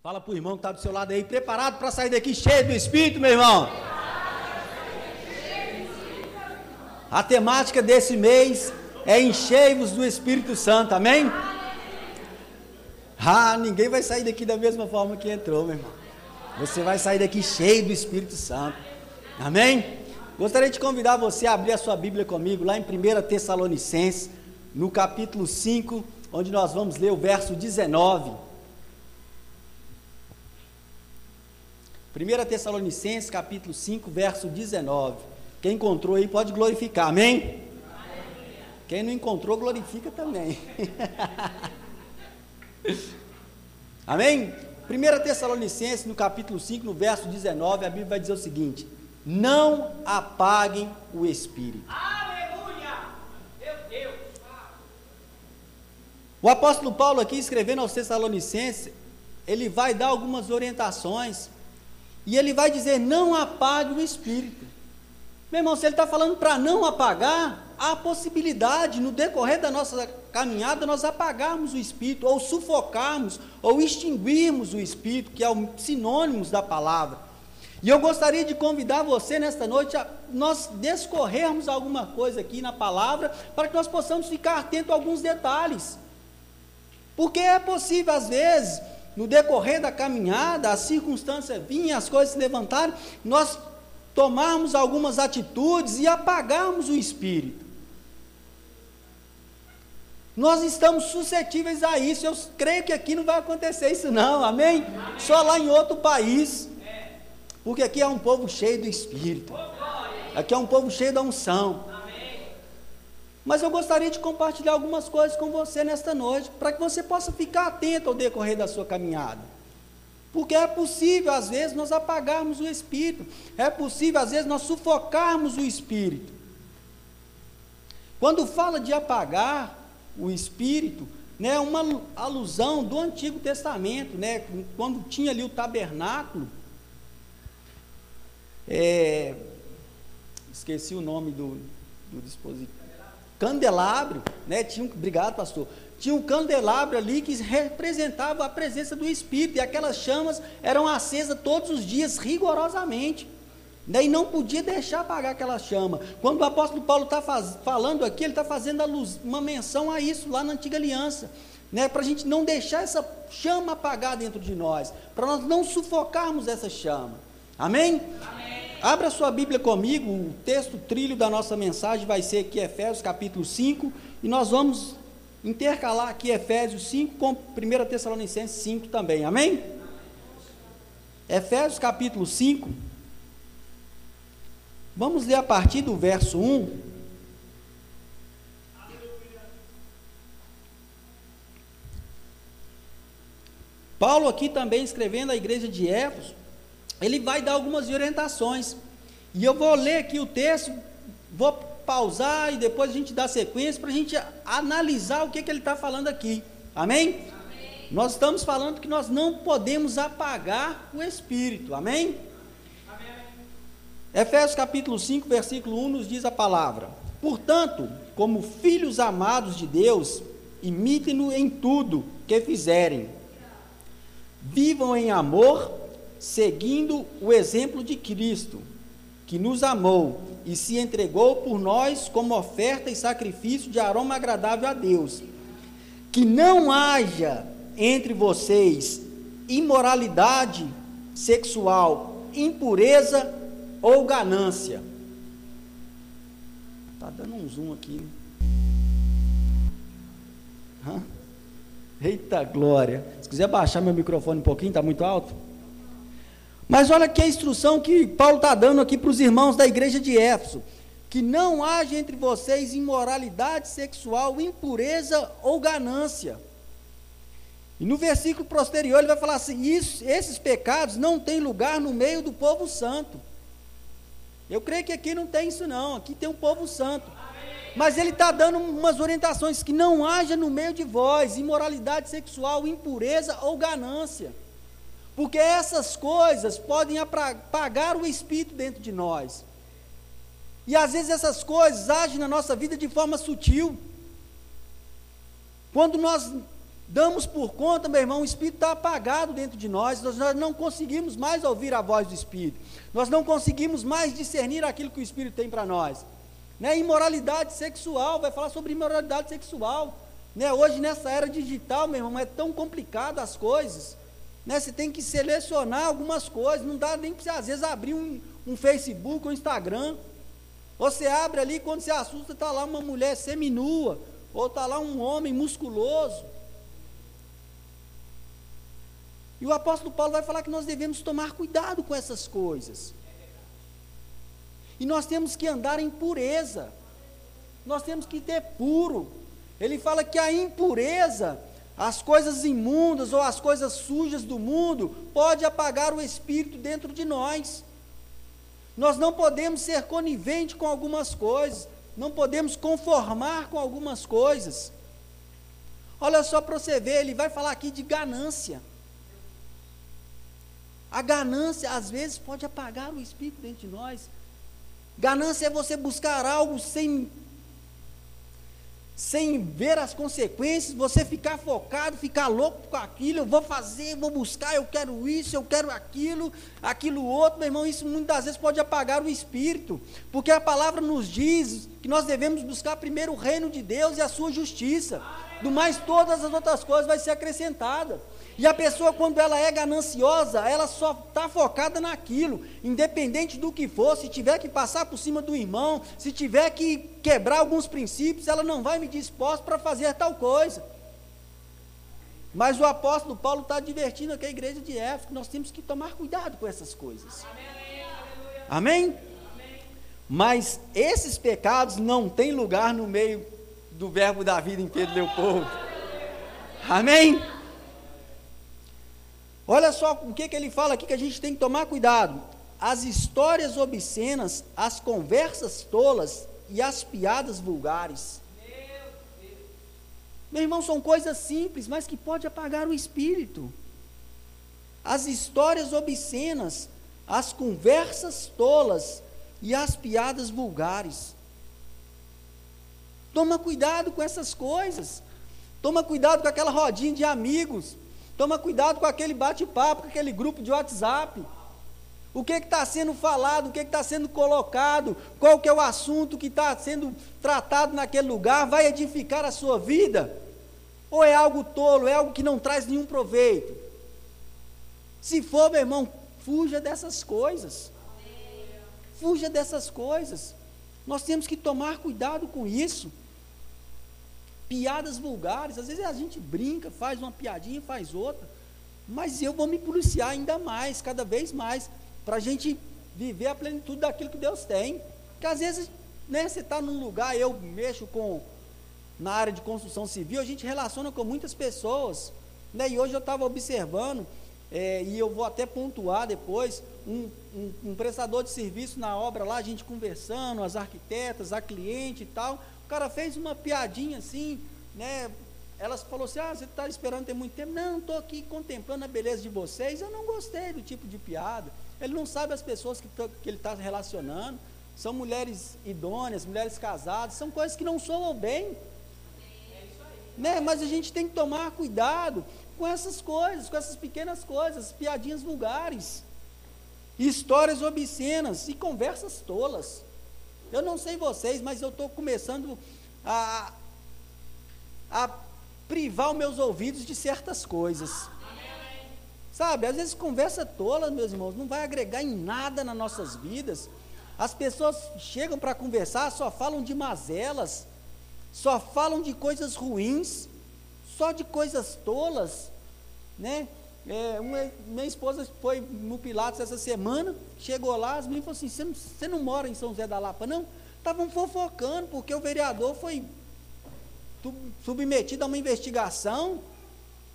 Fala para o irmão que está do seu lado aí, preparado para sair daqui cheio do Espírito, meu irmão. A temática desse mês é enchei-vos do Espírito Santo, amém? Ah, ninguém vai sair daqui da mesma forma que entrou, meu irmão. Você vai sair daqui cheio do Espírito Santo, amém? Gostaria de convidar você a abrir a sua Bíblia comigo, lá em 1 Tessalonicenses, no capítulo 5, onde nós vamos ler o verso 19. 1 Tessalonicenses, capítulo 5, verso 19. Quem encontrou aí pode glorificar, amém? Quem não encontrou, glorifica também. amém? 1 Tessalonicenses, no capítulo 5, no verso 19, a Bíblia vai dizer o seguinte: Não apaguem o espírito. Aleluia! Meu Deus! O apóstolo Paulo, aqui escrevendo aos Tessalonicenses, ele vai dar algumas orientações e ele vai dizer: não apague o espírito. Meu irmão, se ele está falando para não apagar, há a possibilidade, no decorrer da nossa caminhada, nós apagarmos o espírito, ou sufocarmos, ou extinguirmos o espírito, que é o sinônimos da palavra. E eu gostaria de convidar você nesta noite a nós descorrermos alguma coisa aqui na palavra, para que nós possamos ficar atentos a alguns detalhes. Porque é possível, às vezes, no decorrer da caminhada, as circunstâncias vinham, as coisas se levantaram, nós tomarmos algumas atitudes e apagarmos o espírito. Nós estamos suscetíveis a isso. Eu creio que aqui não vai acontecer isso, não, amém? amém. Só lá em outro país. Porque aqui é um povo cheio do espírito. Aqui é um povo cheio da unção. Mas eu gostaria de compartilhar algumas coisas com você nesta noite, para que você possa ficar atento ao decorrer da sua caminhada. Porque é possível, às vezes, nós apagarmos o espírito, é possível, às vezes, nós sufocarmos o espírito. Quando fala de apagar o espírito, né, é uma alusão do Antigo Testamento, né, quando tinha ali o tabernáculo, é, esqueci o nome do, do dispositivo candelabro, né? Tinha um, obrigado, pastor. Tinha um candelabro ali que representava a presença do Espírito, e aquelas chamas eram acesas todos os dias, rigorosamente. Né? E não podia deixar apagar aquela chama. Quando o apóstolo Paulo está falando aqui, ele está fazendo luz, uma menção a isso lá na antiga aliança. Né? Para a gente não deixar essa chama apagar dentro de nós, para nós não sufocarmos essa chama. Amém? Amém. Abra sua Bíblia comigo, o texto trilho da nossa mensagem vai ser aqui Efésios capítulo 5, e nós vamos intercalar aqui Efésios 5 com 1 Tessalonicenses 5 também, amém? Efésios capítulo 5, vamos ler a partir do verso 1. Paulo aqui também escrevendo à igreja de Éfeso, ele vai dar algumas orientações. E eu vou ler aqui o texto, vou pausar e depois a gente dá sequência para a gente analisar o que, que ele está falando aqui. Amém? amém? Nós estamos falando que nós não podemos apagar o Espírito. Amém? amém? Efésios capítulo 5, versículo 1 nos diz a palavra: Portanto, como filhos amados de Deus, imitem-no em tudo que fizerem. Vivam em amor seguindo o exemplo de Cristo, que nos amou e se entregou por nós como oferta e sacrifício de aroma agradável a Deus. Que não haja entre vocês imoralidade sexual, impureza ou ganância. Tá dando um zoom aqui. Né? Eita glória. Se quiser baixar meu microfone um pouquinho, está muito alto? Mas olha que a instrução que Paulo está dando aqui para os irmãos da igreja de Éfeso: que não haja entre vocês imoralidade sexual, impureza ou ganância. E no versículo posterior ele vai falar assim: isso, esses pecados não têm lugar no meio do povo santo. Eu creio que aqui não tem isso, não. Aqui tem um povo santo. Mas ele está dando umas orientações que não haja no meio de vós imoralidade sexual, impureza ou ganância. Porque essas coisas podem apagar o espírito dentro de nós. E às vezes essas coisas agem na nossa vida de forma sutil. Quando nós damos por conta, meu irmão, o Espírito está apagado dentro de nós, nós não conseguimos mais ouvir a voz do Espírito, nós não conseguimos mais discernir aquilo que o Espírito tem para nós. Né? Imoralidade sexual, vai falar sobre imoralidade sexual. Né? Hoje, nessa era digital, meu irmão, é tão complicado as coisas. Né? Você tem que selecionar algumas coisas, não dá nem para você, às vezes, abrir um, um Facebook, um Instagram. Você abre ali, quando você assusta, está lá uma mulher seminua, ou está lá um homem musculoso. E o apóstolo Paulo vai falar que nós devemos tomar cuidado com essas coisas. E nós temos que andar em pureza. Nós temos que ter puro. Ele fala que a impureza, as coisas imundas ou as coisas sujas do mundo, pode apagar o espírito dentro de nós. Nós não podemos ser conivente com algumas coisas, não podemos conformar com algumas coisas. Olha só para você ver, ele vai falar aqui de ganância. A ganância, às vezes, pode apagar o espírito dentro de nós. Ganância é você buscar algo sem, sem ver as consequências, você ficar focado, ficar louco com aquilo, eu vou fazer, vou buscar, eu quero isso, eu quero aquilo, aquilo outro, meu irmão, isso muitas vezes pode apagar o espírito, porque a palavra nos diz que nós devemos buscar primeiro o reino de Deus e a sua justiça, do mais todas as outras coisas vai ser acrescentada. E a pessoa, quando ela é gananciosa, ela só está focada naquilo, independente do que for. Se tiver que passar por cima do irmão, se tiver que quebrar alguns princípios, ela não vai me disposta para fazer tal coisa. Mas o apóstolo Paulo está advertindo aqui a igreja de Éfeso que nós temos que tomar cuidado com essas coisas. Amém? Mas esses pecados não têm lugar no meio do verbo da vida em Pedro Leopoldo. Amém? Olha só o que, que ele fala aqui que a gente tem que tomar cuidado. As histórias obscenas, as conversas tolas e as piadas vulgares. Meu irmão, são coisas simples, mas que pode apagar o espírito. As histórias obscenas, as conversas tolas e as piadas vulgares. Toma cuidado com essas coisas. Toma cuidado com aquela rodinha de amigos Toma cuidado com aquele bate-papo, com aquele grupo de WhatsApp. O que está sendo falado, o que está sendo colocado, qual que é o assunto que está sendo tratado naquele lugar, vai edificar a sua vida? Ou é algo tolo, é algo que não traz nenhum proveito? Se for, meu irmão, fuja dessas coisas. Fuja dessas coisas. Nós temos que tomar cuidado com isso piadas vulgares. Às vezes a gente brinca, faz uma piadinha, faz outra. Mas eu vou me policiar ainda mais, cada vez mais, para a gente viver a plenitude daquilo que Deus tem. Porque às vezes, né, você está num lugar, eu mexo com na área de construção civil, a gente relaciona com muitas pessoas. Né, e hoje eu estava observando, é, e eu vou até pontuar depois, um, um, um, prestador de serviço na obra lá, a gente conversando, as arquitetas, a cliente e tal. O cara fez uma piadinha assim, né? Ela falou assim: Ah, você está esperando ter muito tempo? Não, estou aqui contemplando a beleza de vocês. Eu não gostei do tipo de piada. Ele não sabe as pessoas que, que ele está relacionando. São mulheres idôneas, mulheres casadas, são coisas que não soam bem. Né? Mas a gente tem que tomar cuidado com essas coisas, com essas pequenas coisas, piadinhas vulgares, histórias obscenas e conversas tolas. Eu não sei vocês, mas eu estou começando a, a privar os meus ouvidos de certas coisas. Sabe, às vezes conversa tola, meus irmãos, não vai agregar em nada nas nossas vidas. As pessoas chegam para conversar, só falam de mazelas, só falam de coisas ruins, só de coisas tolas, né? É, uma, minha esposa foi no Pilatos essa semana, chegou lá, as meninas falaram assim, você não, você não mora em São José da Lapa, não? Estavam fofocando, porque o vereador foi submetido a uma investigação,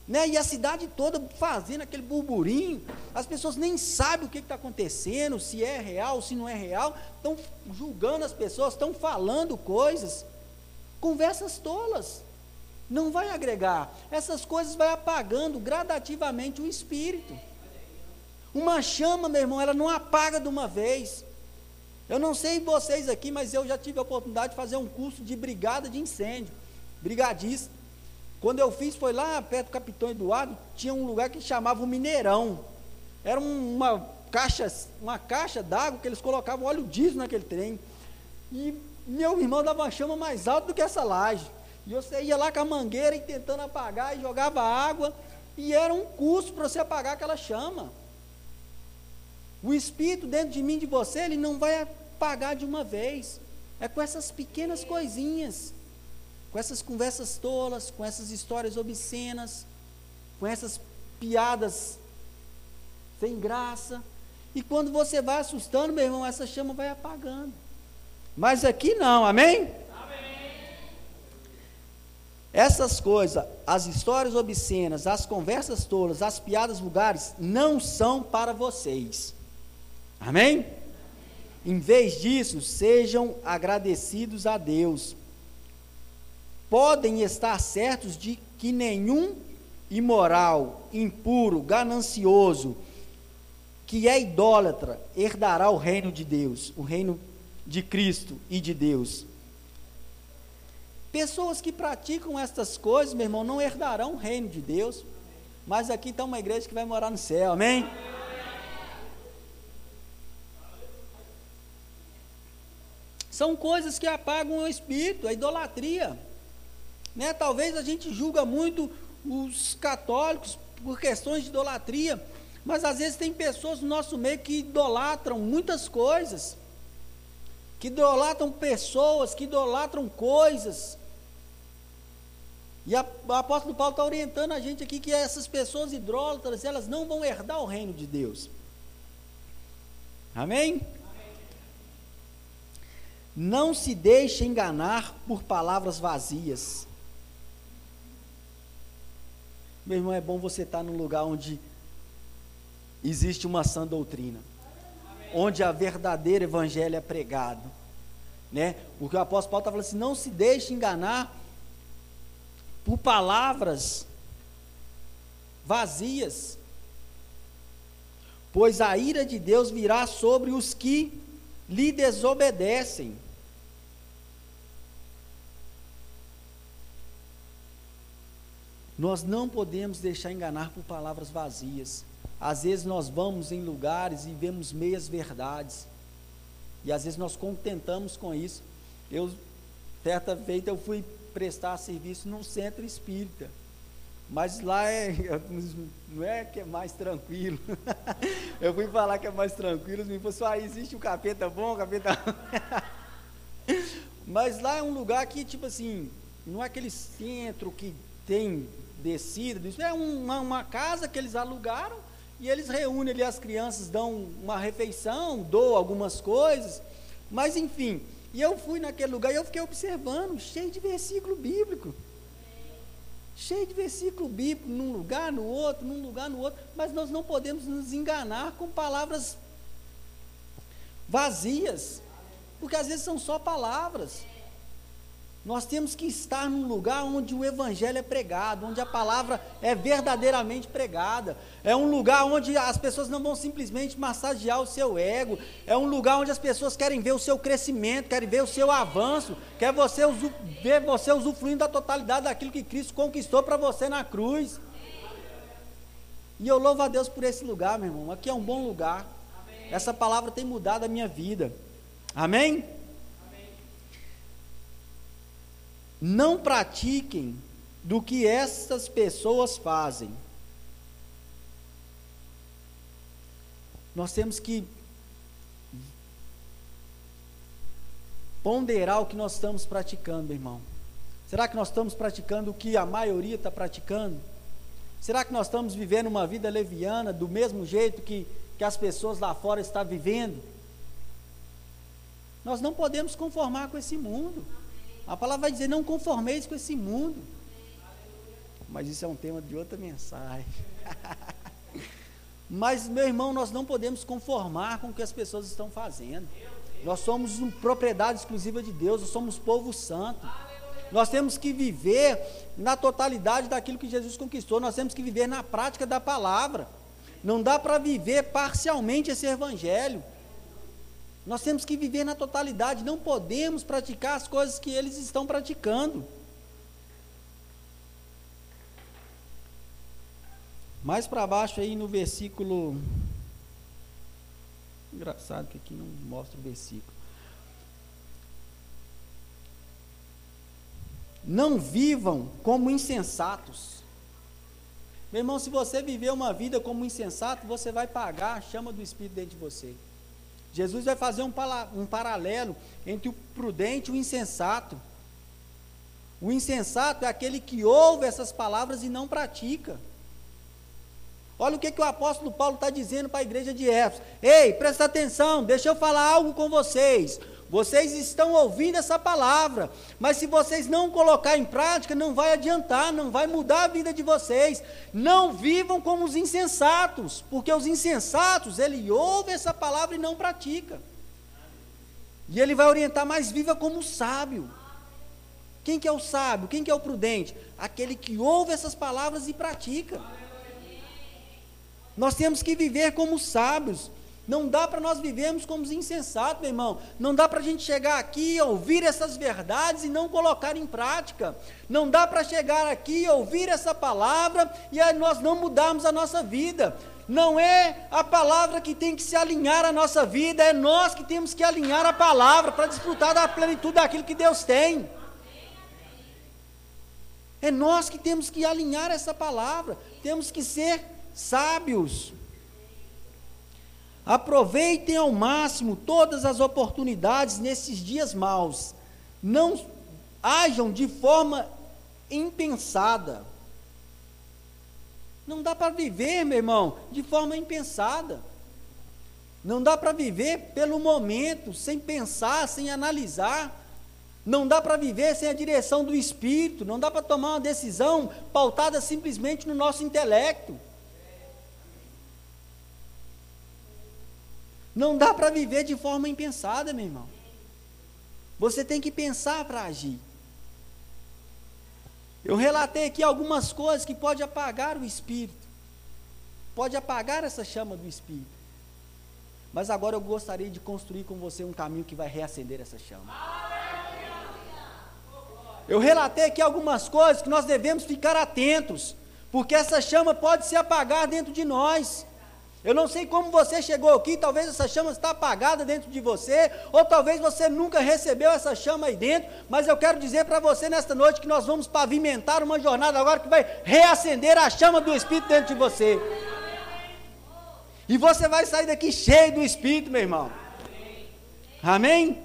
né? e a cidade toda fazendo aquele burburinho, as pessoas nem sabem o que está acontecendo, se é real, se não é real, estão julgando as pessoas, estão falando coisas, conversas tolas não vai agregar. Essas coisas vai apagando gradativamente o espírito. Uma chama, meu irmão, ela não apaga de uma vez. Eu não sei vocês aqui, mas eu já tive a oportunidade de fazer um curso de brigada de incêndio, brigadista. Quando eu fiz, foi lá perto do Capitão Eduardo, tinha um lugar que chamava o Mineirão. Era um, uma caixa, uma caixa d'água que eles colocavam óleo diesel naquele trem. E meu irmão dava uma chama mais alta do que essa laje. E você ia lá com a mangueira e tentando apagar e jogava água. E era um custo para você apagar aquela chama. O Espírito dentro de mim, de você, ele não vai apagar de uma vez. É com essas pequenas coisinhas com essas conversas tolas, com essas histórias obscenas, com essas piadas sem graça. E quando você vai assustando, meu irmão, essa chama vai apagando. Mas aqui não, amém? amém. Essas coisas, as histórias obscenas, as conversas tolas, as piadas vulgares, não são para vocês. Amém? Em vez disso, sejam agradecidos a Deus podem estar certos de que nenhum imoral, impuro, ganancioso, que é idólatra, herdará o reino de Deus, o reino de Cristo e de Deus. Pessoas que praticam estas coisas, meu irmão, não herdarão o reino de Deus, mas aqui está uma igreja que vai morar no céu, amém? São coisas que apagam o espírito, a idolatria. Né? Talvez a gente julga muito os católicos por questões de idolatria, mas às vezes tem pessoas no nosso meio que idolatram muitas coisas, que idolatram pessoas, que idolatram coisas. E a, o apóstolo Paulo está orientando a gente aqui que essas pessoas idólatras, elas não vão herdar o reino de Deus. Amém? Não se deixe enganar por palavras vazias meu irmão, é bom você estar num lugar onde existe uma sã doutrina, onde a verdadeira evangelho é pregado, né? Porque o apóstolo Paulo está falando assim: não se deixe enganar por palavras vazias, pois a ira de Deus virá sobre os que lhe desobedecem. Nós não podemos deixar enganar por palavras vazias. Às vezes nós vamos em lugares e vemos meias verdades. E às vezes nós contentamos com isso. Eu, certa feita, eu fui prestar serviço num centro espírita. Mas lá é, não é que é mais tranquilo. eu fui falar que é mais tranquilo, me falou ah, existe um capeta bom, um capeta Mas lá é um lugar que, tipo assim, não é aquele centro que tem descida, é uma, uma casa que eles alugaram e eles reúnem ali as crianças, dão uma refeição, dão algumas coisas, mas enfim. E eu fui naquele lugar e eu fiquei observando, cheio de versículo bíblico. Cheio de versículo bíblico, num lugar, no outro, num lugar, no outro, mas nós não podemos nos enganar com palavras vazias, porque às vezes são só palavras. Nós temos que estar num lugar onde o Evangelho é pregado, onde a palavra é verdadeiramente pregada. É um lugar onde as pessoas não vão simplesmente massagear o seu ego. É um lugar onde as pessoas querem ver o seu crescimento, querem ver o seu avanço, quer você ver você usufruindo da totalidade daquilo que Cristo conquistou para você na cruz. E eu louvo a Deus por esse lugar, meu irmão. Aqui é um bom lugar. Essa palavra tem mudado a minha vida. Amém? Não pratiquem do que essas pessoas fazem. Nós temos que ponderar o que nós estamos praticando, irmão. Será que nós estamos praticando o que a maioria está praticando? Será que nós estamos vivendo uma vida leviana do mesmo jeito que, que as pessoas lá fora estão vivendo? Nós não podemos conformar com esse mundo. A palavra vai dizer: não conformeis com esse mundo. Mas isso é um tema de outra mensagem. Mas, meu irmão, nós não podemos conformar com o que as pessoas estão fazendo. Nós somos uma propriedade exclusiva de Deus, nós somos povo santo. Nós temos que viver na totalidade daquilo que Jesus conquistou, nós temos que viver na prática da palavra. Não dá para viver parcialmente esse evangelho. Nós temos que viver na totalidade, não podemos praticar as coisas que eles estão praticando. Mais para baixo aí no versículo. Engraçado que aqui não mostra o versículo. Não vivam como insensatos. Meu irmão, se você viver uma vida como insensato, você vai pagar a chama do Espírito dentro de você. Jesus vai fazer um, um paralelo entre o prudente e o insensato. O insensato é aquele que ouve essas palavras e não pratica. Olha o que, que o apóstolo Paulo está dizendo para a igreja de Éfeso. Ei, presta atenção, deixa eu falar algo com vocês. Vocês estão ouvindo essa palavra, mas se vocês não colocar em prática, não vai adiantar, não vai mudar a vida de vocês. Não vivam como os insensatos, porque os insensatos, ele ouve essa palavra e não pratica. E ele vai orientar, mas viva como sábio. Quem que é o sábio? Quem que é o prudente? Aquele que ouve essas palavras e pratica. Nós temos que viver como sábios. Não dá para nós vivermos como insensatos, meu irmão. Não dá para a gente chegar aqui, ouvir essas verdades e não colocar em prática. Não dá para chegar aqui, ouvir essa palavra e nós não mudarmos a nossa vida. Não é a palavra que tem que se alinhar à nossa vida, é nós que temos que alinhar a palavra para desfrutar da plenitude daquilo que Deus tem. É nós que temos que alinhar essa palavra, temos que ser sábios. Aproveitem ao máximo todas as oportunidades nesses dias maus. Não ajam de forma impensada. Não dá para viver, meu irmão, de forma impensada. Não dá para viver pelo momento, sem pensar, sem analisar. Não dá para viver sem a direção do Espírito. Não dá para tomar uma decisão pautada simplesmente no nosso intelecto. Não dá para viver de forma impensada, meu irmão. Você tem que pensar para agir. Eu relatei aqui algumas coisas que pode apagar o espírito. Pode apagar essa chama do espírito. Mas agora eu gostaria de construir com você um caminho que vai reacender essa chama. Eu relatei aqui algumas coisas que nós devemos ficar atentos, porque essa chama pode se apagar dentro de nós. Eu não sei como você chegou aqui, talvez essa chama está apagada dentro de você, ou talvez você nunca recebeu essa chama aí dentro, mas eu quero dizer para você nesta noite que nós vamos pavimentar uma jornada agora que vai reacender a chama do Espírito dentro de você. E você vai sair daqui cheio do Espírito, meu irmão. Amém?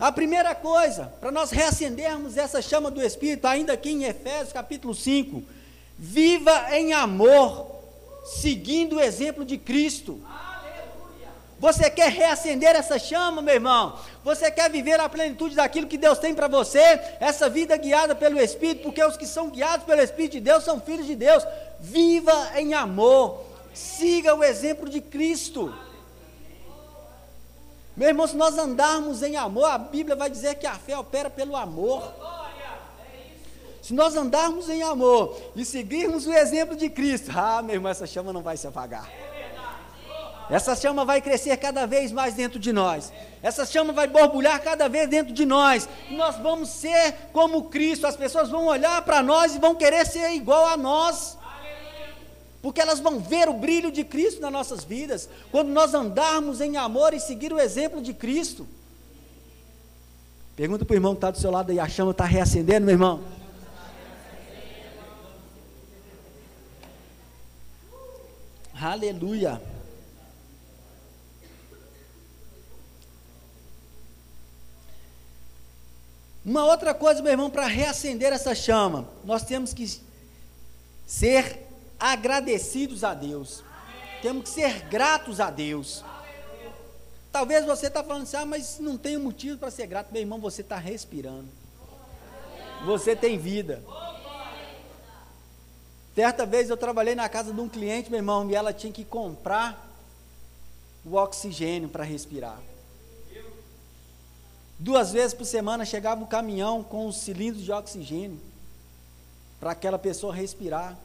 A primeira coisa, para nós reacendermos essa chama do Espírito, ainda aqui em Efésios capítulo 5, viva em amor seguindo o exemplo de Cristo. Você quer reacender essa chama, meu irmão? Você quer viver a plenitude daquilo que Deus tem para você? Essa vida guiada pelo Espírito, porque os que são guiados pelo Espírito de Deus são filhos de Deus. Viva em amor, siga o exemplo de Cristo. Meu irmão, se nós andarmos em amor, a Bíblia vai dizer que a fé opera pelo amor. Se nós andarmos em amor e seguirmos o exemplo de Cristo, ah, meu irmão, essa chama não vai se apagar. Essa chama vai crescer cada vez mais dentro de nós. Essa chama vai borbulhar cada vez dentro de nós. Nós vamos ser como Cristo. As pessoas vão olhar para nós e vão querer ser igual a nós. Porque elas vão ver o brilho de Cristo nas nossas vidas. Quando nós andarmos em amor e seguir o exemplo de Cristo. Pergunta para o irmão que está do seu lado aí: a chama está reacendendo, meu irmão? Aleluia. Uma outra coisa, meu irmão, para reacender essa chama, nós temos que ser agradecidos a Deus. Amém. Temos que ser gratos a Deus. Talvez você está falando assim, ah, mas não tem motivo para ser grato. Meu irmão, você está respirando. Você tem vida. Certa vez eu trabalhei na casa de um cliente, meu irmão, e ela tinha que comprar o oxigênio para respirar. Duas vezes por semana chegava o caminhão com os cilindros de oxigênio para aquela pessoa respirar.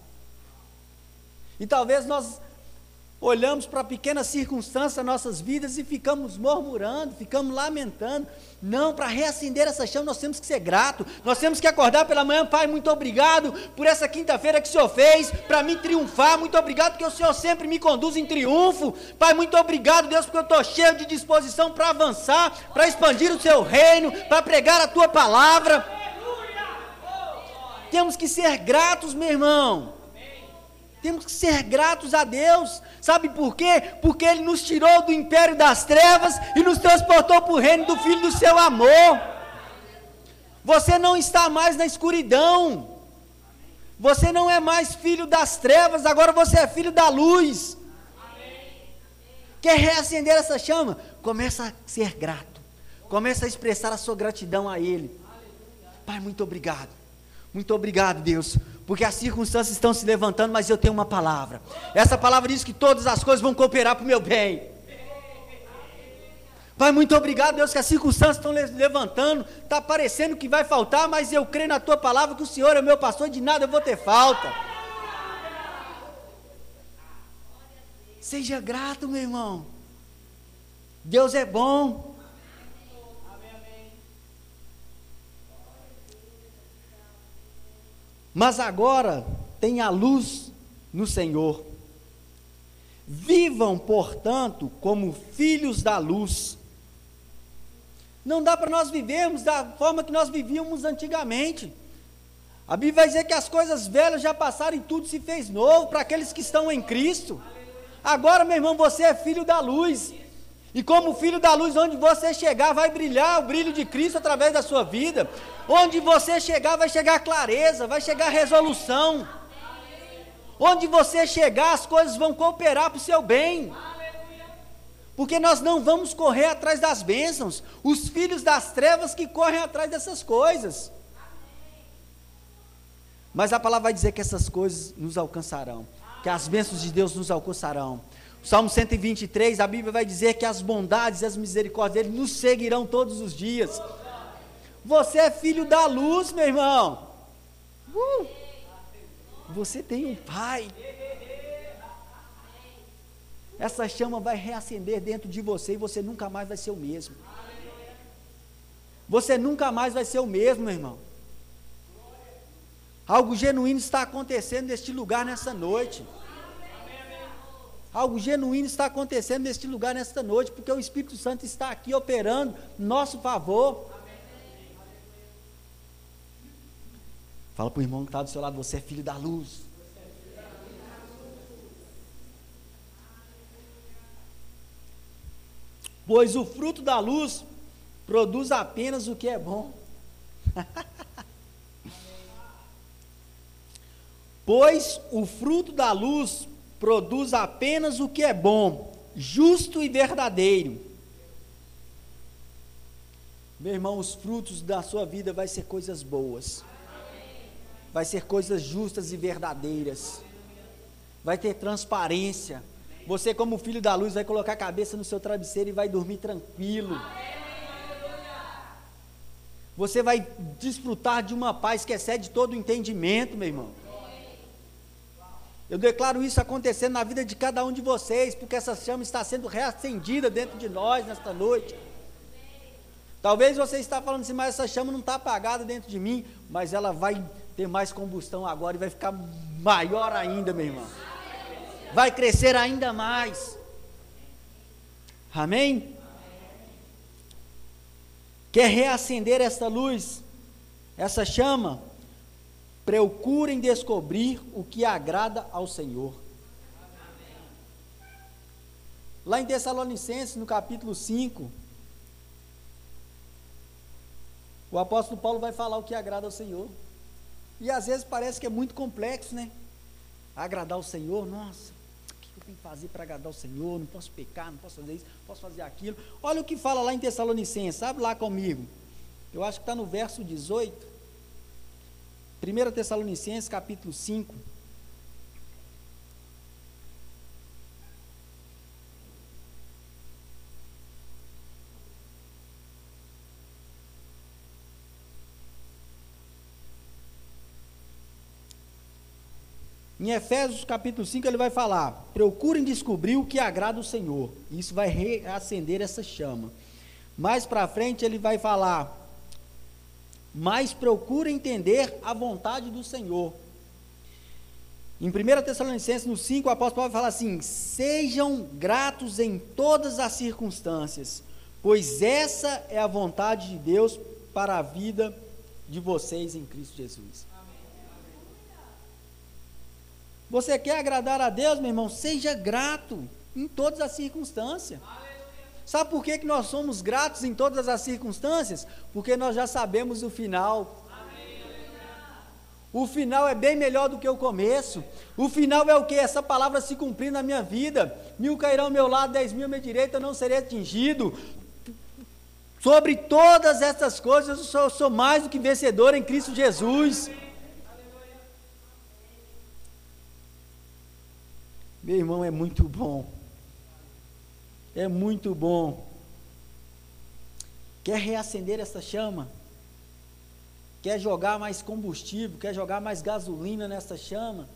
E talvez nós olhamos para pequenas circunstâncias das nossas vidas e ficamos murmurando, ficamos lamentando. Não, para reacender essa chama nós temos que ser grato. Nós temos que acordar pela manhã, Pai, muito obrigado por essa quinta-feira que o Senhor fez para mim triunfar. Muito obrigado porque o Senhor sempre me conduz em triunfo. Pai, muito obrigado, Deus, porque eu estou cheio de disposição para avançar, para expandir o seu reino, para pregar a tua palavra. Temos que ser gratos, meu irmão. Temos que ser gratos a Deus. Sabe por quê? Porque Ele nos tirou do império das trevas e nos transportou para o reino do Filho do seu amor. Você não está mais na escuridão. Você não é mais filho das trevas, agora você é filho da luz. Quer reacender essa chama? Começa a ser grato. Começa a expressar a sua gratidão a Ele. Pai, muito obrigado. Muito obrigado, Deus, porque as circunstâncias estão se levantando, mas eu tenho uma palavra. Essa palavra diz que todas as coisas vão cooperar para o meu bem. Pai, muito obrigado, Deus, que as circunstâncias estão levantando, está parecendo que vai faltar, mas eu creio na tua palavra que o Senhor é meu pastor e de nada eu vou ter falta. Seja grato, meu irmão. Deus é bom. Mas agora tem a luz no Senhor. Vivam, portanto, como filhos da luz. Não dá para nós vivermos da forma que nós vivíamos antigamente. A Bíblia vai dizer que as coisas velhas já passaram e tudo se fez novo para aqueles que estão em Cristo. Agora, meu irmão, você é filho da luz. E como filho da luz, onde você chegar, vai brilhar o brilho de Cristo através da sua vida. Onde você chegar, vai chegar clareza, vai chegar resolução. Onde você chegar, as coisas vão cooperar para o seu bem. Porque nós não vamos correr atrás das bênçãos. Os filhos das trevas que correm atrás dessas coisas. Mas a palavra vai dizer que essas coisas nos alcançarão. Que as bênçãos de Deus nos alcançarão. Salmo 123, a Bíblia vai dizer que as bondades e as misericórdias dele nos seguirão todos os dias. Você é filho da luz, meu irmão. Uh! Você tem um pai. Essa chama vai reacender dentro de você e você nunca mais vai ser o mesmo. Você nunca mais vai ser o mesmo, meu irmão. Algo genuíno está acontecendo neste lugar nessa noite. Algo genuíno está acontecendo neste lugar nesta noite, porque o Espírito Santo está aqui operando nosso favor. Fala para o irmão que está do seu lado, você é filho da luz. Pois o fruto da luz produz apenas o que é bom. pois o fruto da luz produz apenas o que é bom, justo e verdadeiro. Meu irmão, os frutos da sua vida vai ser coisas boas. Vai ser coisas justas e verdadeiras. Vai ter transparência. Você, como filho da luz, vai colocar a cabeça no seu travesseiro e vai dormir tranquilo. Você vai desfrutar de uma paz que excede todo o entendimento, meu irmão. Eu declaro isso acontecendo na vida de cada um de vocês, porque essa chama está sendo reacendida dentro de nós nesta noite. Talvez você está falando assim, mas essa chama não está apagada dentro de mim, mas ela vai ter mais combustão agora e vai ficar maior ainda, meu irmão. Vai crescer ainda mais. Amém? Quer reacender essa luz, essa chama? Procurem descobrir o que agrada ao Senhor. Lá em Tessalonicenses, no capítulo 5, o apóstolo Paulo vai falar o que agrada ao Senhor. E às vezes parece que é muito complexo, né? Agradar ao Senhor, nossa, o que eu tenho que fazer para agradar ao Senhor? Não posso pecar, não posso fazer isso, não posso fazer aquilo. Olha o que fala lá em Tessalonicenses, sabe lá comigo? Eu acho que está no verso 18. 1 Tessalonicenses capítulo 5. Em Efésios capítulo 5 ele vai falar: procurem descobrir o que agrada o Senhor. Isso vai reacender essa chama. Mais para frente ele vai falar: mas procurem entender a vontade do Senhor. Em 1 Tessalonicenses, no 5, o apóstolo Paulo fala assim: Sejam gratos em todas as circunstâncias, pois essa é a vontade de Deus para a vida de vocês em Cristo Jesus. Você quer agradar a Deus, meu irmão? Seja grato em todas as circunstâncias. Sabe por que, que nós somos gratos em todas as circunstâncias? Porque nós já sabemos o final. O final é bem melhor do que o começo. O final é o que? Essa palavra se cumprir na minha vida. Mil cairão ao meu lado, dez mil à minha direita, eu não serei atingido. Sobre todas essas coisas, eu sou, sou mais do que vencedor em Cristo Jesus. Meu irmão, é muito bom. É muito bom. Quer reacender essa chama? Quer jogar mais combustível? Quer jogar mais gasolina nessa chama?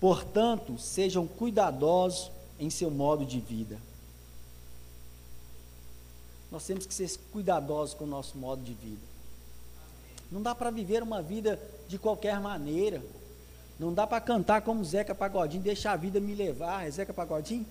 Portanto, sejam cuidadosos em seu modo de vida. Nós temos que ser cuidadosos com o nosso modo de vida. Não dá para viver uma vida de qualquer maneira. Não dá para cantar como Zeca Pagodinho, deixa a vida me levar. É Zeca Pagodinho?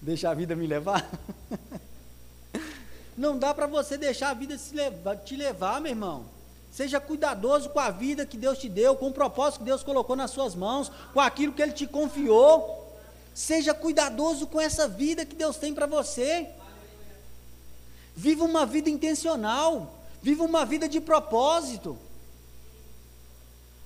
Deixa a vida me levar? Não dá para você deixar a vida levar, te levar, meu irmão. Seja cuidadoso com a vida que Deus te deu, com o propósito que Deus colocou nas suas mãos, com aquilo que Ele te confiou. Seja cuidadoso com essa vida que Deus tem para você. Viva uma vida intencional. Viva uma vida de propósito.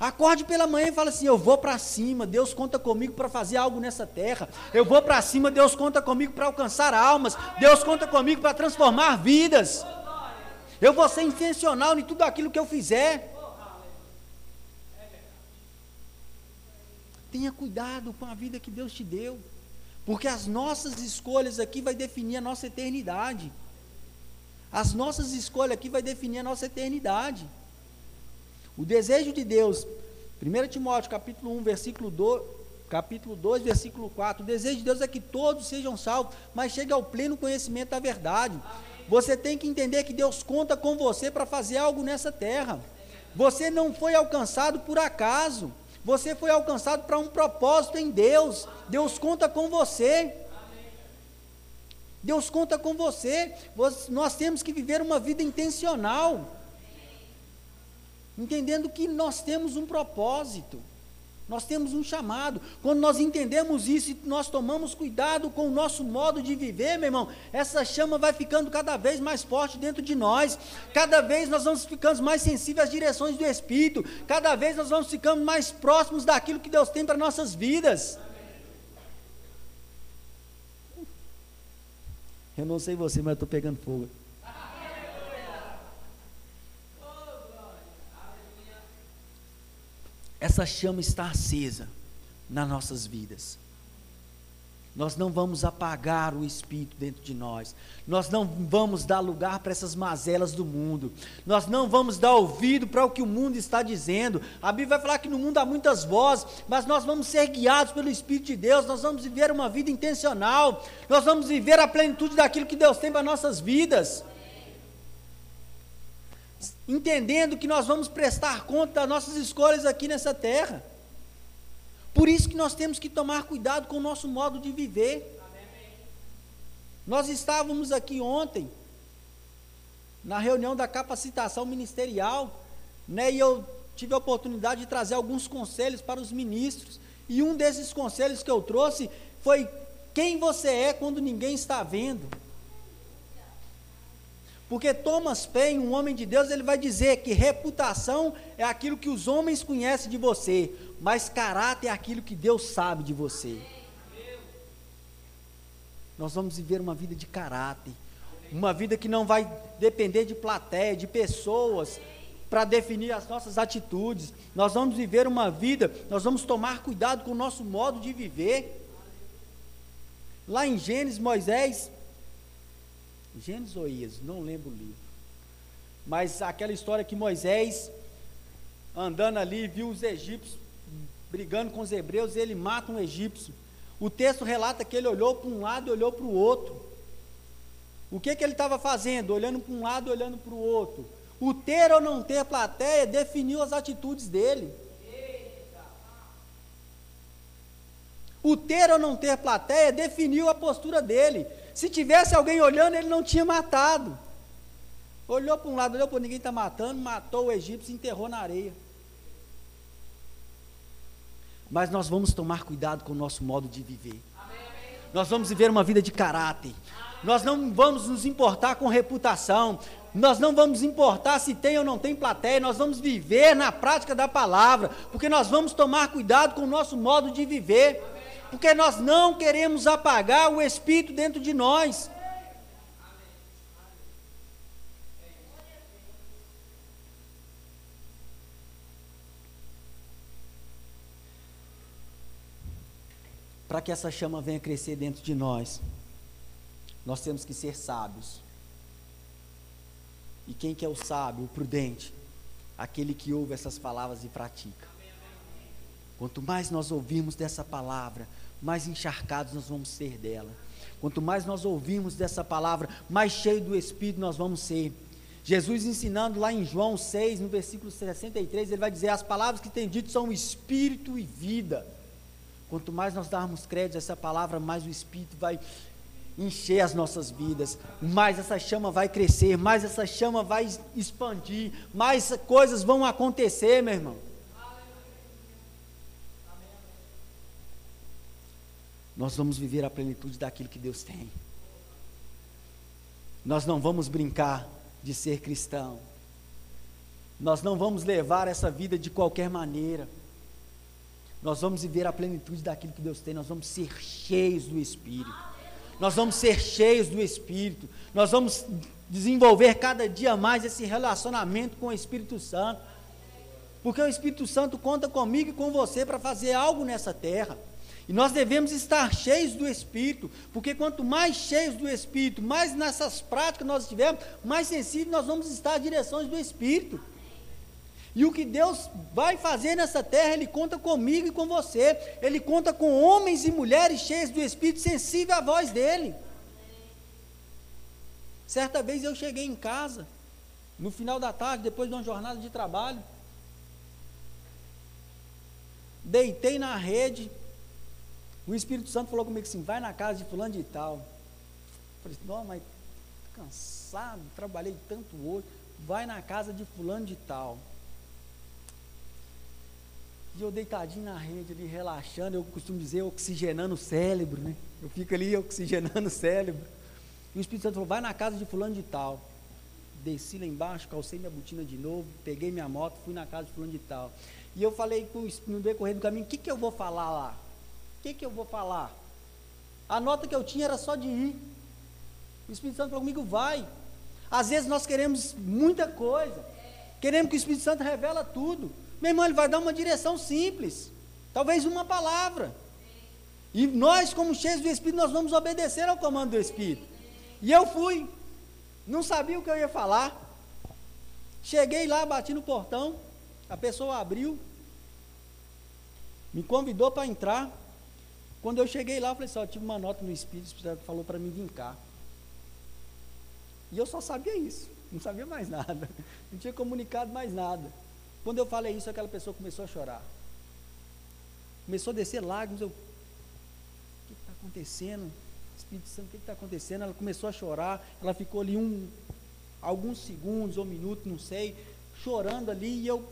Acorde pela manhã e fala assim: Eu vou para cima, Deus conta comigo para fazer algo nessa terra. Eu vou para cima, Deus conta comigo para alcançar almas. Deus conta comigo para transformar vidas. Eu vou ser intencional em tudo aquilo que eu fizer. Tenha cuidado com a vida que Deus te deu, porque as nossas escolhas aqui vai definir a nossa eternidade. As nossas escolhas aqui vai definir a nossa eternidade. O desejo de Deus, 1 Timóteo capítulo 1, versículo 2, capítulo 2, versículo 4, o desejo de Deus é que todos sejam salvos, mas chegue ao pleno conhecimento da verdade. Você tem que entender que Deus conta com você para fazer algo nessa terra. Você não foi alcançado por acaso. Você foi alcançado para um propósito em Deus. Deus conta com você. Deus conta com você. Nós temos que viver uma vida intencional entendendo que nós temos um propósito, nós temos um chamado. Quando nós entendemos isso e nós tomamos cuidado com o nosso modo de viver, meu irmão, essa chama vai ficando cada vez mais forte dentro de nós. Cada vez nós vamos ficando mais sensíveis às direções do Espírito. Cada vez nós vamos ficando mais próximos daquilo que Deus tem para nossas vidas. Eu não sei você, mas eu estou pegando fogo. Essa chama está acesa nas nossas vidas. Nós não vamos apagar o Espírito dentro de nós. Nós não vamos dar lugar para essas mazelas do mundo. Nós não vamos dar ouvido para o que o mundo está dizendo. A Bíblia vai falar que no mundo há muitas vozes, mas nós vamos ser guiados pelo Espírito de Deus. Nós vamos viver uma vida intencional. Nós vamos viver a plenitude daquilo que Deus tem para nossas vidas entendendo que nós vamos prestar conta das nossas escolhas aqui nessa terra. Por isso que nós temos que tomar cuidado com o nosso modo de viver. Nós estávamos aqui ontem, na reunião da capacitação ministerial, né, e eu tive a oportunidade de trazer alguns conselhos para os ministros, e um desses conselhos que eu trouxe foi quem você é quando ninguém está vendo. Porque Thomas Paine, um homem de Deus, ele vai dizer que reputação é aquilo que os homens conhecem de você, mas caráter é aquilo que Deus sabe de você. Nós vamos viver uma vida de caráter, uma vida que não vai depender de plateia, de pessoas, para definir as nossas atitudes. Nós vamos viver uma vida, nós vamos tomar cuidado com o nosso modo de viver. Lá em Gênesis, Moisés Gênesis ou não lembro o livro. Mas aquela história que Moisés andando ali, viu os egípcios brigando com os hebreus, ele mata um egípcio. O texto relata que ele olhou para um lado e olhou para o outro. O que, que ele estava fazendo? Olhando para um lado e olhando para o outro. O ter ou não ter plateia definiu as atitudes dele. O ter ou não ter plateia definiu a postura dele. Se tivesse alguém olhando, ele não tinha matado. Olhou para um lado, olhou para ninguém está matando, matou o egípcio e enterrou na areia. Mas nós vamos tomar cuidado com o nosso modo de viver. Nós vamos viver uma vida de caráter. Nós não vamos nos importar com reputação. Nós não vamos importar se tem ou não tem plateia. Nós vamos viver na prática da palavra. Porque nós vamos tomar cuidado com o nosso modo de viver. Porque nós não queremos apagar o Espírito dentro de nós. para que essa chama venha crescer dentro de nós, nós temos que ser sábios. E quem que é o sábio, o prudente? Aquele que ouve essas palavras e pratica. Quanto mais nós ouvirmos dessa palavra, mais encharcados nós vamos ser dela. Quanto mais nós ouvimos dessa palavra, mais cheio do Espírito nós vamos ser. Jesus ensinando lá em João 6, no versículo 63, ele vai dizer: As palavras que tem dito são espírito e vida. Quanto mais nós darmos crédito a essa palavra, mais o Espírito vai encher as nossas vidas, mais essa chama vai crescer, mais essa chama vai expandir, mais coisas vão acontecer, meu irmão. Nós vamos viver a plenitude daquilo que Deus tem. Nós não vamos brincar de ser cristão. Nós não vamos levar essa vida de qualquer maneira. Nós vamos viver a plenitude daquilo que Deus tem, nós vamos ser cheios do Espírito. Nós vamos ser cheios do Espírito. Nós vamos desenvolver cada dia mais esse relacionamento com o Espírito Santo. Porque o Espírito Santo conta comigo e com você para fazer algo nessa terra. E nós devemos estar cheios do Espírito, porque quanto mais cheios do Espírito, mais nessas práticas nós estivermos, mais sensíveis nós vamos estar às direções do Espírito. E o que Deus vai fazer nessa terra, Ele conta comigo e com você. Ele conta com homens e mulheres cheios do Espírito, sensível à voz dEle. Certa vez eu cheguei em casa, no final da tarde, depois de uma jornada de trabalho. Deitei na rede. O Espírito Santo falou comigo assim: vai na casa de fulano de tal. Eu falei, não, mas cansado, trabalhei tanto hoje. Vai na casa de fulano de tal. E eu deitadinho na rede ali, relaxando, eu costumo dizer oxigenando o cérebro, né? Eu fico ali oxigenando o cérebro. E o Espírito Santo falou, vai na casa de fulano de tal. Desci lá embaixo, calcei minha botina de novo, peguei minha moto, fui na casa de fulano de tal. E eu falei no decorrer do caminho, o que, que eu vou falar lá? O que, que eu vou falar? A nota que eu tinha era só de ir. O Espírito Santo falou comigo, vai. Às vezes nós queremos muita coisa. Queremos que o Espírito Santo revela tudo. Meu irmão, ele vai dar uma direção simples, talvez uma palavra. E nós, como cheios do Espírito, nós vamos obedecer ao comando do Espírito. E eu fui, não sabia o que eu ia falar. Cheguei lá, bati no portão, a pessoa abriu, me convidou para entrar. Quando eu cheguei lá, eu falei assim: ó, tive uma nota no Espírito, Espírito falou para mim vir cá. E eu só sabia isso, não sabia mais nada, não tinha comunicado mais nada. Quando eu falei isso, aquela pessoa começou a chorar. Começou a descer lágrimas. Eu, o que está acontecendo? Espírito Santo, o que está acontecendo? Ela começou a chorar. Ela ficou ali um, alguns segundos ou minutos, não sei, chorando ali. E eu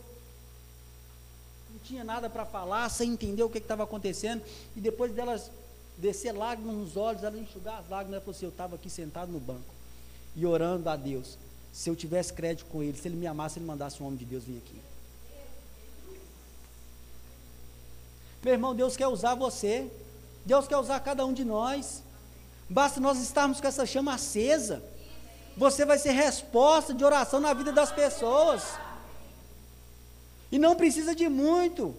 tinha nada para falar, sem entender o que estava acontecendo. E depois delas descer lágrimas nos olhos, ela enxugar as lágrimas, ela falou assim: Eu estava aqui sentado no banco e orando a Deus. Se eu tivesse crédito com ele, se ele me amasse, ele mandasse um homem de Deus vir aqui. Meu irmão, Deus quer usar você. Deus quer usar cada um de nós. Basta nós estarmos com essa chama acesa. Você vai ser resposta de oração na vida das pessoas. E não precisa de muito.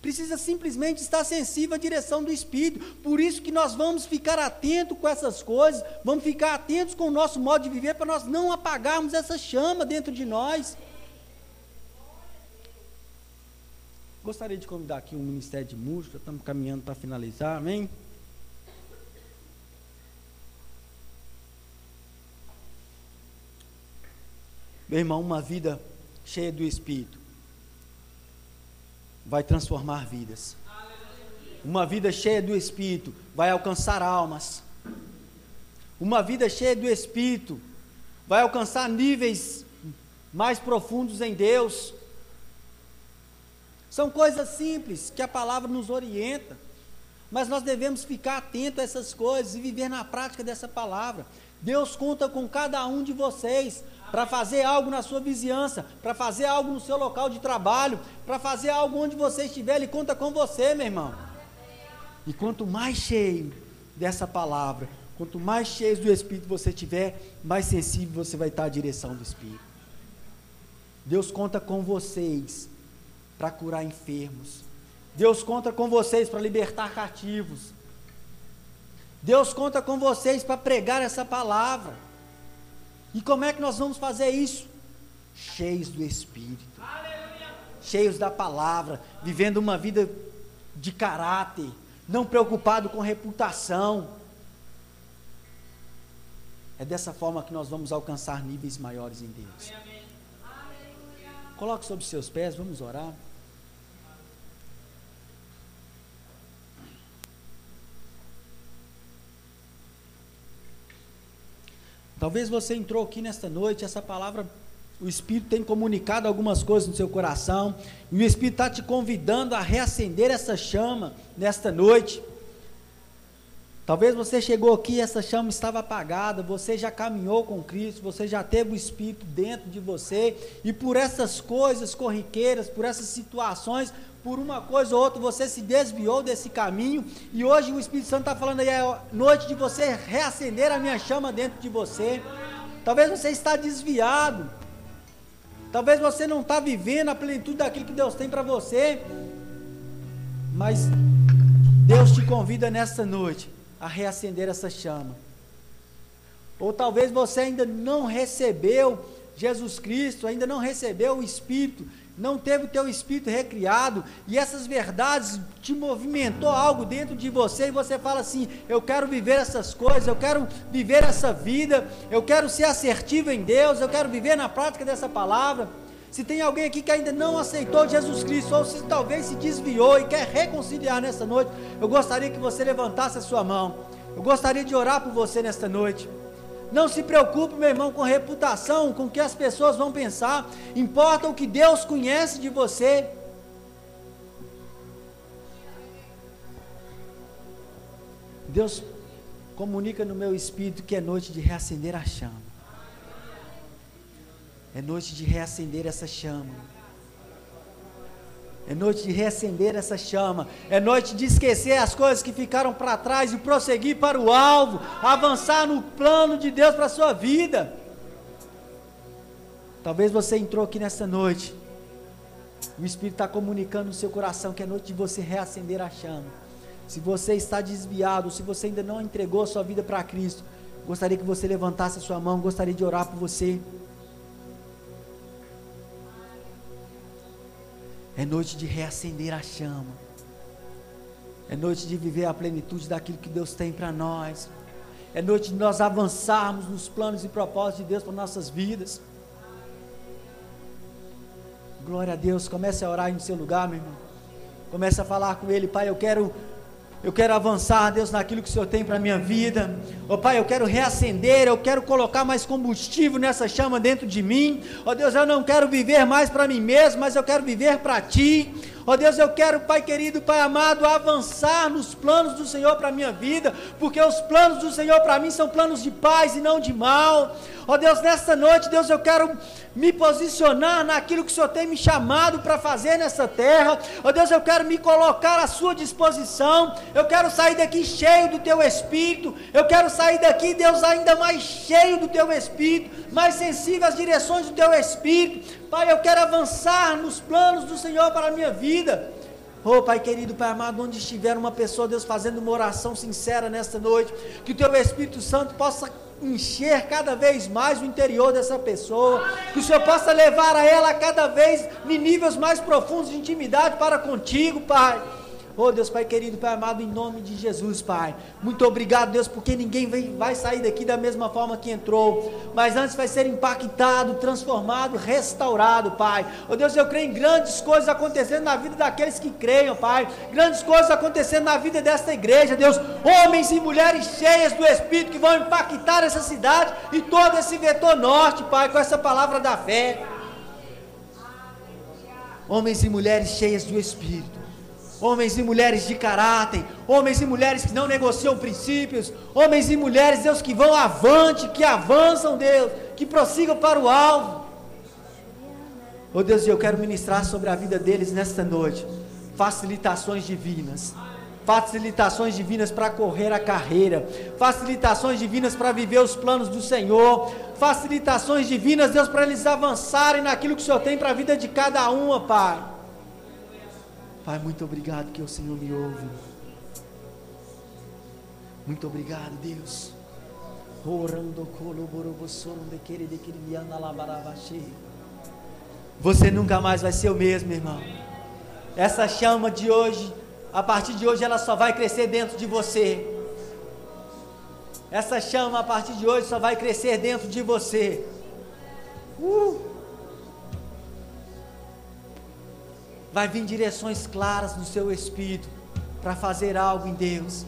Precisa simplesmente estar sensível à direção do Espírito. Por isso que nós vamos ficar atentos com essas coisas, vamos ficar atentos com o nosso modo de viver para nós não apagarmos essa chama dentro de nós. Gostaria de convidar aqui o Ministério de Música, estamos caminhando para finalizar, amém? Meu irmão, uma vida cheia do Espírito vai transformar vidas. Uma vida cheia do Espírito vai alcançar almas. Uma vida cheia do Espírito vai alcançar níveis mais profundos em Deus. São coisas simples que a palavra nos orienta, mas nós devemos ficar atentos a essas coisas e viver na prática dessa palavra. Deus conta com cada um de vocês para fazer algo na sua vizinhança, para fazer algo no seu local de trabalho, para fazer algo onde você estiver, Ele conta com você, meu irmão. E quanto mais cheio dessa palavra, quanto mais cheio do Espírito você tiver, mais sensível você vai estar à direção do Espírito. Deus conta com vocês para curar enfermos. Deus conta com vocês para libertar cativos. Deus conta com vocês para pregar essa palavra. E como é que nós vamos fazer isso? Cheios do Espírito, Aleluia. cheios da palavra, vivendo uma vida de caráter, não preocupado com reputação. É dessa forma que nós vamos alcançar níveis maiores em Deus. Coloque sobre seus pés, vamos orar. Talvez você entrou aqui nesta noite, essa palavra o Espírito tem comunicado algumas coisas no seu coração, e o Espírito está te convidando a reacender essa chama nesta noite. Talvez você chegou aqui e essa chama estava apagada, você já caminhou com Cristo, você já teve o Espírito dentro de você, e por essas coisas corriqueiras, por essas situações, por uma coisa ou outra, você se desviou desse caminho, e hoje o Espírito Santo está falando aí, é noite de você reacender a minha chama dentro de você. Talvez você está desviado, Talvez você não está vivendo a plenitude daquilo que Deus tem para você, mas Deus te convida nessa noite a reacender essa chama. Ou talvez você ainda não recebeu Jesus Cristo, ainda não recebeu o Espírito, não teve o teu espírito recriado, e essas verdades te movimentou algo dentro de você, e você fala assim: eu quero viver essas coisas, eu quero viver essa vida, eu quero ser assertivo em Deus, eu quero viver na prática dessa palavra. Se tem alguém aqui que ainda não aceitou Jesus Cristo, ou se talvez se desviou e quer reconciliar nessa noite, eu gostaria que você levantasse a sua mão. Eu gostaria de orar por você nesta noite. Não se preocupe, meu irmão, com reputação, com o que as pessoas vão pensar. Importa o que Deus conhece de você. Deus comunica no meu espírito que é noite de reacender a chama. É noite de reacender essa chama. É noite de reacender essa chama. É noite de esquecer as coisas que ficaram para trás e prosseguir para o alvo, avançar no plano de Deus para a sua vida. Talvez você entrou aqui nessa noite. O Espírito está comunicando no seu coração que é noite de você reacender a chama. Se você está desviado, se você ainda não entregou a sua vida para Cristo, gostaria que você levantasse a sua mão, gostaria de orar por você. É noite de reacender a chama. É noite de viver a plenitude daquilo que Deus tem para nós. É noite de nós avançarmos nos planos e propósitos de Deus para nossas vidas. Glória a Deus. Comece a orar no seu lugar, meu irmão. Comece a falar com Ele, Pai. Eu quero eu quero avançar, Deus, naquilo que o Senhor tem para a minha vida. Ó oh, Pai, eu quero reacender, eu quero colocar mais combustível nessa chama dentro de mim. Ó oh, Deus, eu não quero viver mais para mim mesmo, mas eu quero viver para Ti. Ó Deus, eu quero, Pai querido, Pai amado, avançar nos planos do Senhor para a minha vida, porque os planos do Senhor para mim são planos de paz e não de mal. Ó Deus, nesta noite, Deus, eu quero me posicionar naquilo que o Senhor tem me chamado para fazer nessa terra. Ó Deus, eu quero me colocar à sua disposição. Eu quero sair daqui cheio do teu espírito. Eu quero sair daqui, Deus, ainda mais cheio do teu espírito, mais sensível às direções do teu espírito. Pai, eu quero avançar nos planos do Senhor para a minha vida. Oh, Pai querido, Pai amado, onde estiver uma pessoa, Deus, fazendo uma oração sincera nesta noite, que o Teu Espírito Santo possa encher cada vez mais o interior dessa pessoa, que o Senhor possa levar a ela cada vez em níveis mais profundos de intimidade para contigo, Pai. Oh Deus, Pai querido, Pai amado, em nome de Jesus, Pai. Muito obrigado, Deus, porque ninguém vai sair daqui da mesma forma que entrou, mas antes vai ser impactado, transformado, restaurado, Pai. Oh Deus, eu creio em grandes coisas acontecendo na vida daqueles que creiam, Pai. Grandes coisas acontecendo na vida desta igreja, Deus. Homens e mulheres cheias do Espírito que vão impactar essa cidade e todo esse vetor norte, Pai, com essa palavra da fé. Homens e mulheres cheias do Espírito homens e mulheres de caráter, homens e mulheres que não negociam princípios, homens e mulheres, Deus, que vão avante, que avançam, Deus, que prossigam para o alvo. Oh Deus, eu quero ministrar sobre a vida deles nesta noite, facilitações divinas. Facilitações divinas para correr a carreira, facilitações divinas para viver os planos do Senhor, facilitações divinas, Deus, para eles avançarem naquilo que o Senhor tem para a vida de cada uma, Pai. Pai, muito obrigado que o Senhor me ouve. Muito obrigado, Deus. Você nunca mais vai ser o mesmo, irmão. Essa chama de hoje, a partir de hoje, ela só vai crescer dentro de você. Essa chama, a partir de hoje, só vai crescer dentro de você. Uh! Vai vir direções claras no seu espírito para fazer algo em Deus.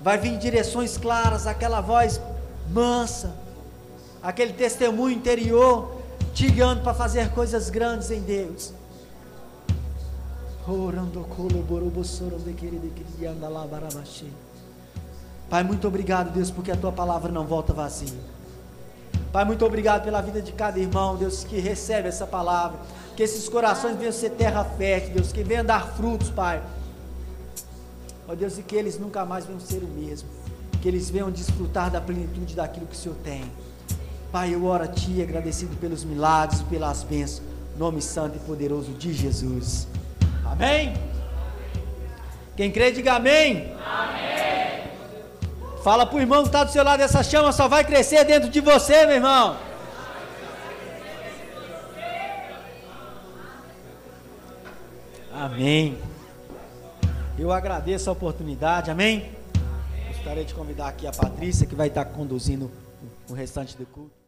Vai vir direções claras, aquela voz mansa, aquele testemunho interior te guiando para fazer coisas grandes em Deus. Pai, muito obrigado, Deus, porque a tua palavra não volta vazia. Pai, muito obrigado pela vida de cada irmão, Deus, que recebe essa palavra. Que esses corações venham ser terra fértil, Deus, que venham dar frutos, Pai. Ó Deus, e que eles nunca mais venham ser o mesmo. Que eles venham desfrutar da plenitude daquilo que o Senhor tem. Pai, eu oro a Ti, agradecido pelos milagres e pelas bênçãos. Nome santo e poderoso de Jesus. Amém? Quem crê, diga amém. Amém. Fala para o irmão que está do seu lado, essa chama só vai crescer dentro de você, meu irmão. Amém. Eu agradeço a oportunidade, amém? Gostaria de convidar aqui a Patrícia, que vai estar conduzindo o restante do culto.